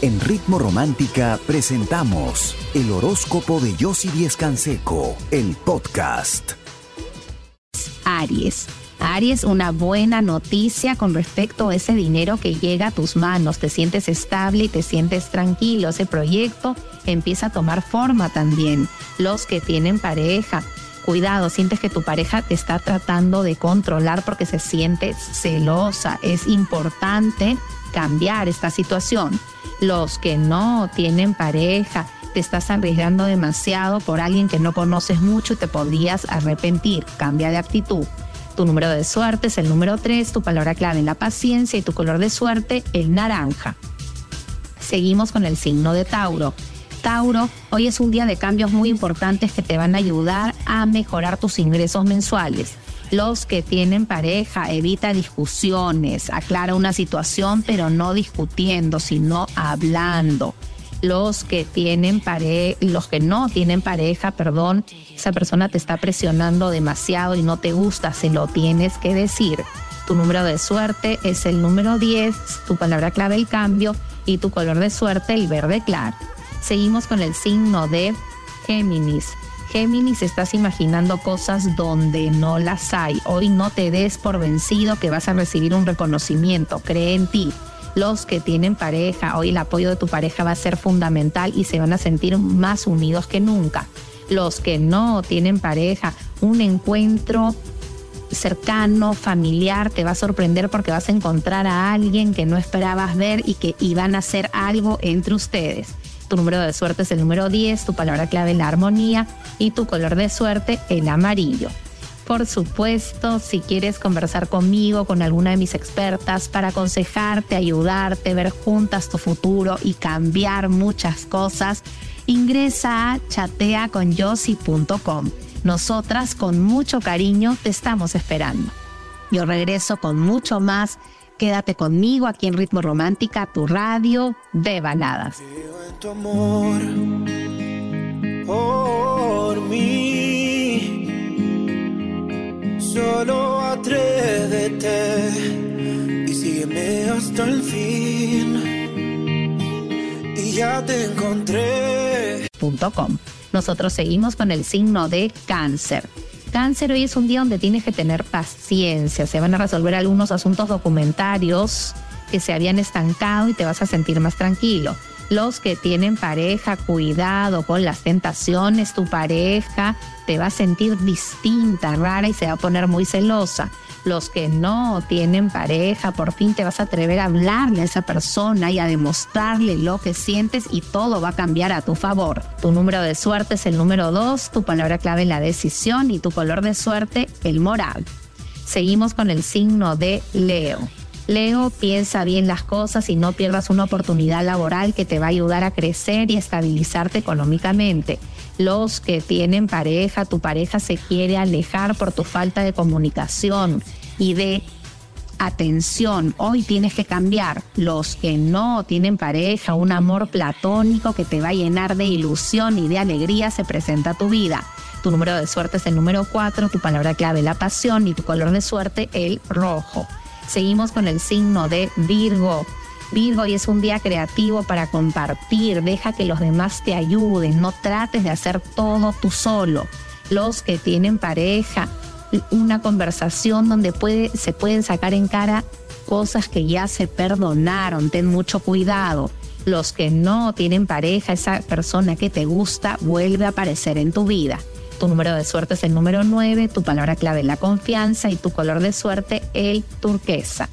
En Ritmo Romántica presentamos el horóscopo de Yossi Díez Canseco, el podcast. Aries. Aries, una buena noticia con respecto a ese dinero que llega a tus manos. Te sientes estable y te sientes tranquilo. Ese proyecto empieza a tomar forma también. Los que tienen pareja, cuidado, sientes que tu pareja te está tratando de controlar porque se siente celosa. Es importante cambiar esta situación. Los que no tienen pareja, te estás arriesgando demasiado por alguien que no conoces mucho y te podrías arrepentir. Cambia de actitud. Tu número de suerte es el número 3, tu palabra clave la paciencia y tu color de suerte el naranja. Seguimos con el signo de Tauro. Tauro, hoy es un día de cambios muy importantes que te van a ayudar a mejorar tus ingresos mensuales. Los que tienen pareja, evita discusiones, aclara una situación, pero no discutiendo, sino hablando. Los que tienen los que no tienen pareja, perdón, esa persona te está presionando demasiado y no te gusta, se lo tienes que decir. Tu número de suerte es el número 10, tu palabra clave el cambio y tu color de suerte el verde claro. Seguimos con el signo de Géminis. Géminis, estás imaginando cosas donde no las hay. Hoy no te des por vencido que vas a recibir un reconocimiento. Cree en ti. Los que tienen pareja, hoy el apoyo de tu pareja va a ser fundamental y se van a sentir más unidos que nunca. Los que no tienen pareja, un encuentro cercano, familiar, te va a sorprender porque vas a encontrar a alguien que no esperabas ver y que iban a hacer algo entre ustedes. Tu número de suerte es el número 10, tu palabra clave la armonía y tu color de suerte el amarillo. Por supuesto, si quieres conversar conmigo, con alguna de mis expertas para aconsejarte, ayudarte, ver juntas tu futuro y cambiar muchas cosas, ingresa a chateaconyossi.com. Nosotras con mucho cariño te estamos esperando. Yo regreso con mucho más Quédate conmigo aquí en Ritmo Romántica, tu radio de baladas. Tu amor por mí. Solo atrévete y sígueme hasta el fin. Y ya te encontré. Nosotros seguimos con el signo de cáncer. Cáncer hoy es un día donde tienes que tener paciencia, se van a resolver algunos asuntos documentarios que se habían estancado y te vas a sentir más tranquilo. Los que tienen pareja, cuidado con las tentaciones, tu pareja te va a sentir distinta, rara y se va a poner muy celosa los que no tienen pareja, por fin te vas a atrever a hablarle a esa persona y a demostrarle lo que sientes y todo va a cambiar a tu favor. Tu número de suerte es el número 2, tu palabra clave la decisión y tu color de suerte el moral. Seguimos con el signo de Leo. Leo, piensa bien las cosas y no pierdas una oportunidad laboral que te va a ayudar a crecer y estabilizarte económicamente los que tienen pareja, tu pareja se quiere alejar por tu falta de comunicación y de atención. Hoy tienes que cambiar. Los que no tienen pareja, un amor platónico que te va a llenar de ilusión y de alegría se presenta a tu vida. Tu número de suerte es el número 4, tu palabra clave la pasión y tu color de suerte el rojo. Seguimos con el signo de Virgo. Virgo, hoy es un día creativo para compartir, deja que los demás te ayuden, no trates de hacer todo tú solo. Los que tienen pareja, una conversación donde puede, se pueden sacar en cara cosas que ya se perdonaron, ten mucho cuidado. Los que no tienen pareja, esa persona que te gusta vuelve a aparecer en tu vida. Tu número de suerte es el número 9, tu palabra clave la confianza y tu color de suerte el turquesa.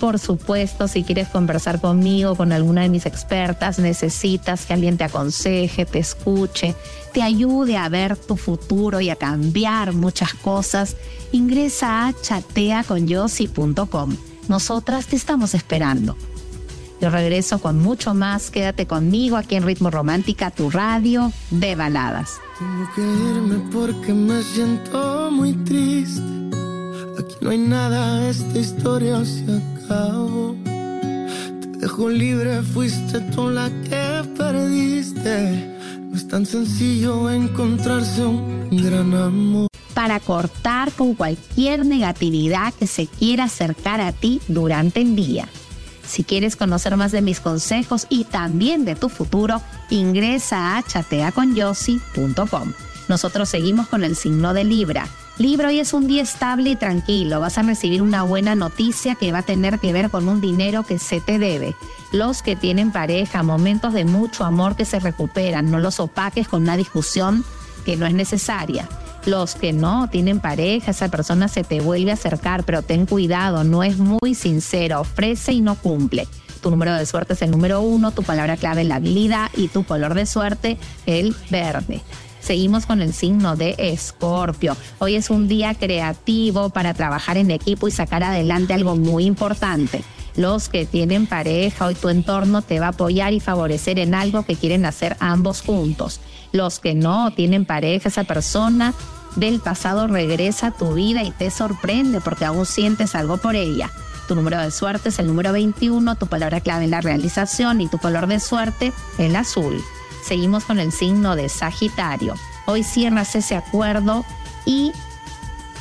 Por supuesto, si quieres conversar conmigo, con alguna de mis expertas, necesitas que alguien te aconseje, te escuche, te ayude a ver tu futuro y a cambiar muchas cosas, ingresa a chateaconyossi.com. Nosotras te estamos esperando. Yo regreso con mucho más. Quédate conmigo aquí en Ritmo Romántica, tu radio de baladas. Tengo que irme porque me siento muy triste. Aquí no hay nada, esta historia se acabó. Te dejo libre, fuiste tú la que perdiste. No es tan sencillo encontrarse un gran amor. Para cortar con cualquier negatividad que se quiera acercar a ti durante el día. Si quieres conocer más de mis consejos y también de tu futuro, ingresa a chateaconyossi.com. Nosotros seguimos con el signo de Libra. Libra hoy es un día estable y tranquilo. Vas a recibir una buena noticia que va a tener que ver con un dinero que se te debe. Los que tienen pareja, momentos de mucho amor que se recuperan, no los opaques con una discusión que no es necesaria. Los que no tienen pareja, esa persona se te vuelve a acercar, pero ten cuidado, no es muy sincero, ofrece y no cumple. Tu número de suerte es el número uno, tu palabra clave la habilidad y tu color de suerte el verde. Seguimos con el signo de Escorpio. Hoy es un día creativo para trabajar en equipo y sacar adelante algo muy importante. Los que tienen pareja, hoy tu entorno te va a apoyar y favorecer en algo que quieren hacer ambos juntos. Los que no tienen pareja, esa persona del pasado regresa a tu vida y te sorprende porque aún sientes algo por ella. Tu número de suerte es el número 21, tu palabra clave es la realización y tu color de suerte el azul. Seguimos con el signo de Sagitario. Hoy cierras ese acuerdo y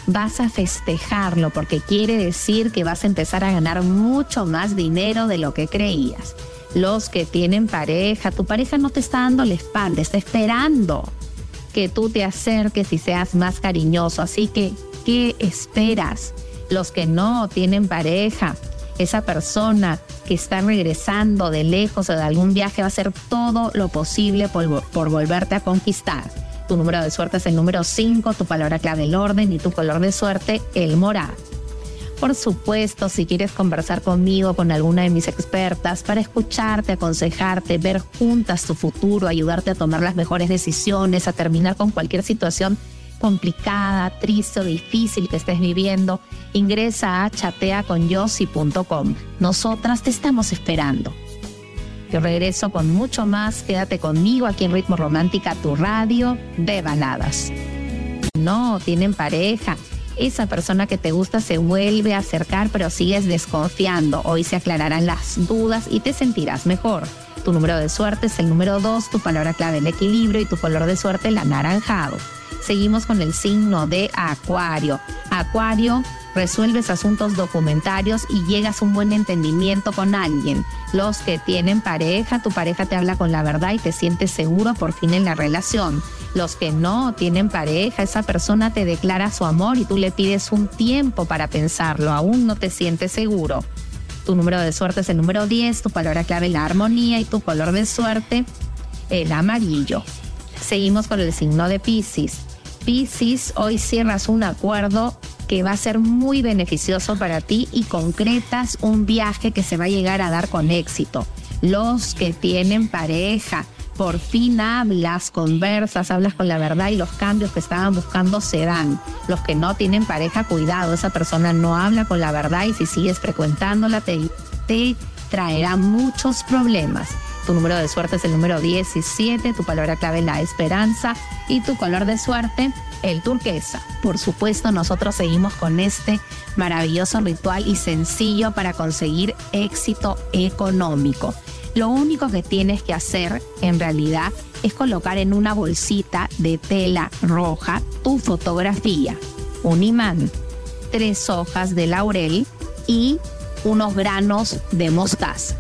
vas a festejarlo porque quiere decir que vas a empezar a ganar mucho más dinero de lo que creías los que tienen pareja. Tu pareja no te está dando la espalda, está esperando que tú te acerques y seas más cariñoso. Así que, ¿qué esperas? Los que no tienen pareja, esa persona que está regresando de lejos o de algún viaje va a hacer todo lo posible por, por volverte a conquistar. Tu número de suerte es el número 5, tu palabra clave el orden y tu color de suerte el morado. Por supuesto, si quieres conversar conmigo, con alguna de mis expertas, para escucharte, aconsejarte, ver juntas tu futuro, ayudarte a tomar las mejores decisiones, a terminar con cualquier situación complicada, triste o difícil que estés viviendo, ingresa a chateaconyossi.com. Nosotras te estamos esperando. Yo regreso con mucho más. Quédate conmigo aquí en Ritmo Romántica, tu radio de baladas. No, tienen pareja esa persona que te gusta se vuelve a acercar, pero sigues desconfiando. Hoy se aclararán las dudas y te sentirás mejor. Tu número de suerte es el número 2, tu palabra clave el equilibrio y tu color de suerte el anaranjado. Seguimos con el signo de Acuario. Acuario, resuelves asuntos documentarios y llegas a un buen entendimiento con alguien. Los que tienen pareja, tu pareja te habla con la verdad y te sientes seguro por fin en la relación. Los que no tienen pareja, esa persona te declara su amor y tú le pides un tiempo para pensarlo, aún no te sientes seguro. Tu número de suerte es el número 10, tu palabra clave la armonía y tu color de suerte el amarillo. Seguimos con el signo de Pisces. Pisces, hoy cierras un acuerdo que va a ser muy beneficioso para ti y concretas un viaje que se va a llegar a dar con éxito. Los que tienen pareja, por fin hablas, conversas, hablas con la verdad y los cambios que estaban buscando se dan. Los que no tienen pareja, cuidado, esa persona no habla con la verdad y si sigues frecuentándola te, traerá muchos problemas. Tu número de suerte es el número 17, tu palabra clave la esperanza y tu color de suerte el turquesa. Por supuesto, nosotros seguimos con este maravilloso ritual y sencillo para conseguir éxito económico. Lo único que tienes que hacer en realidad es colocar en una bolsita de tela roja tu fotografía, un imán, tres hojas de laurel y unos granos de mostaza.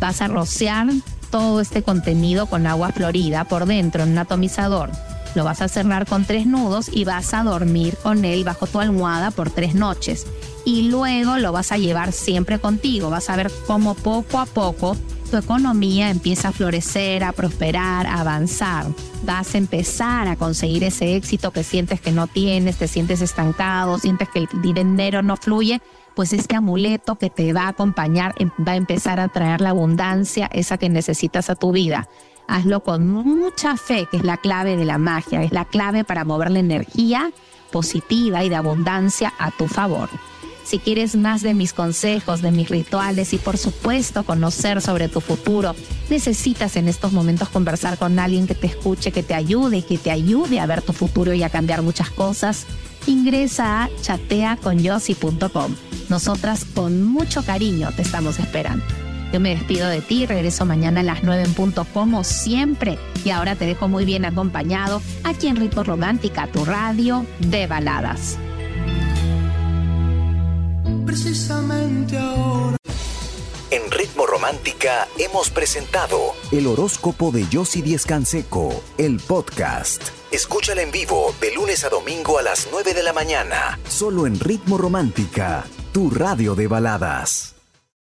Vas a rociar todo este contenido con agua florida por dentro en un atomizador lo vas a cerrar con tres nudos y vas a dormir con él bajo tu almohada por tres noches. Y luego lo vas a llevar siempre contigo. Vas a ver cómo poco a poco tu economía empieza a florecer, a prosperar, a avanzar. Vas a empezar a conseguir ese éxito que sientes que no tienes, te sientes estancado, sientes que el dinero no fluye. Pues este amuleto que te va a acompañar em, va a empezar a traer la abundancia, esa que necesitas a tu vida hazlo con mucha fe, que es la clave de la magia, es la clave para mover la energía positiva y de abundancia a tu favor. Si quieres más de mis consejos, de mis rituales y por supuesto conocer sobre tu futuro, necesitas en estos momentos conversar con alguien que te escuche, que te ayude, que te ayude a ver tu futuro y a cambiar muchas cosas, ingresa a chateaconyossi.com. Nosotras con mucho cariño te estamos esperando. Yo me despido de ti, regreso mañana a las 9 en punto como siempre y ahora te dejo muy bien acompañado aquí en Ritmo Romántica, tu radio de baladas. Precisamente ahora. En Ritmo Romántica hemos presentado el horóscopo de Yossi Díez Canseco, el podcast. Escúchala en vivo de lunes a domingo a las 9 de la mañana, solo en Ritmo Romántica, tu radio de baladas.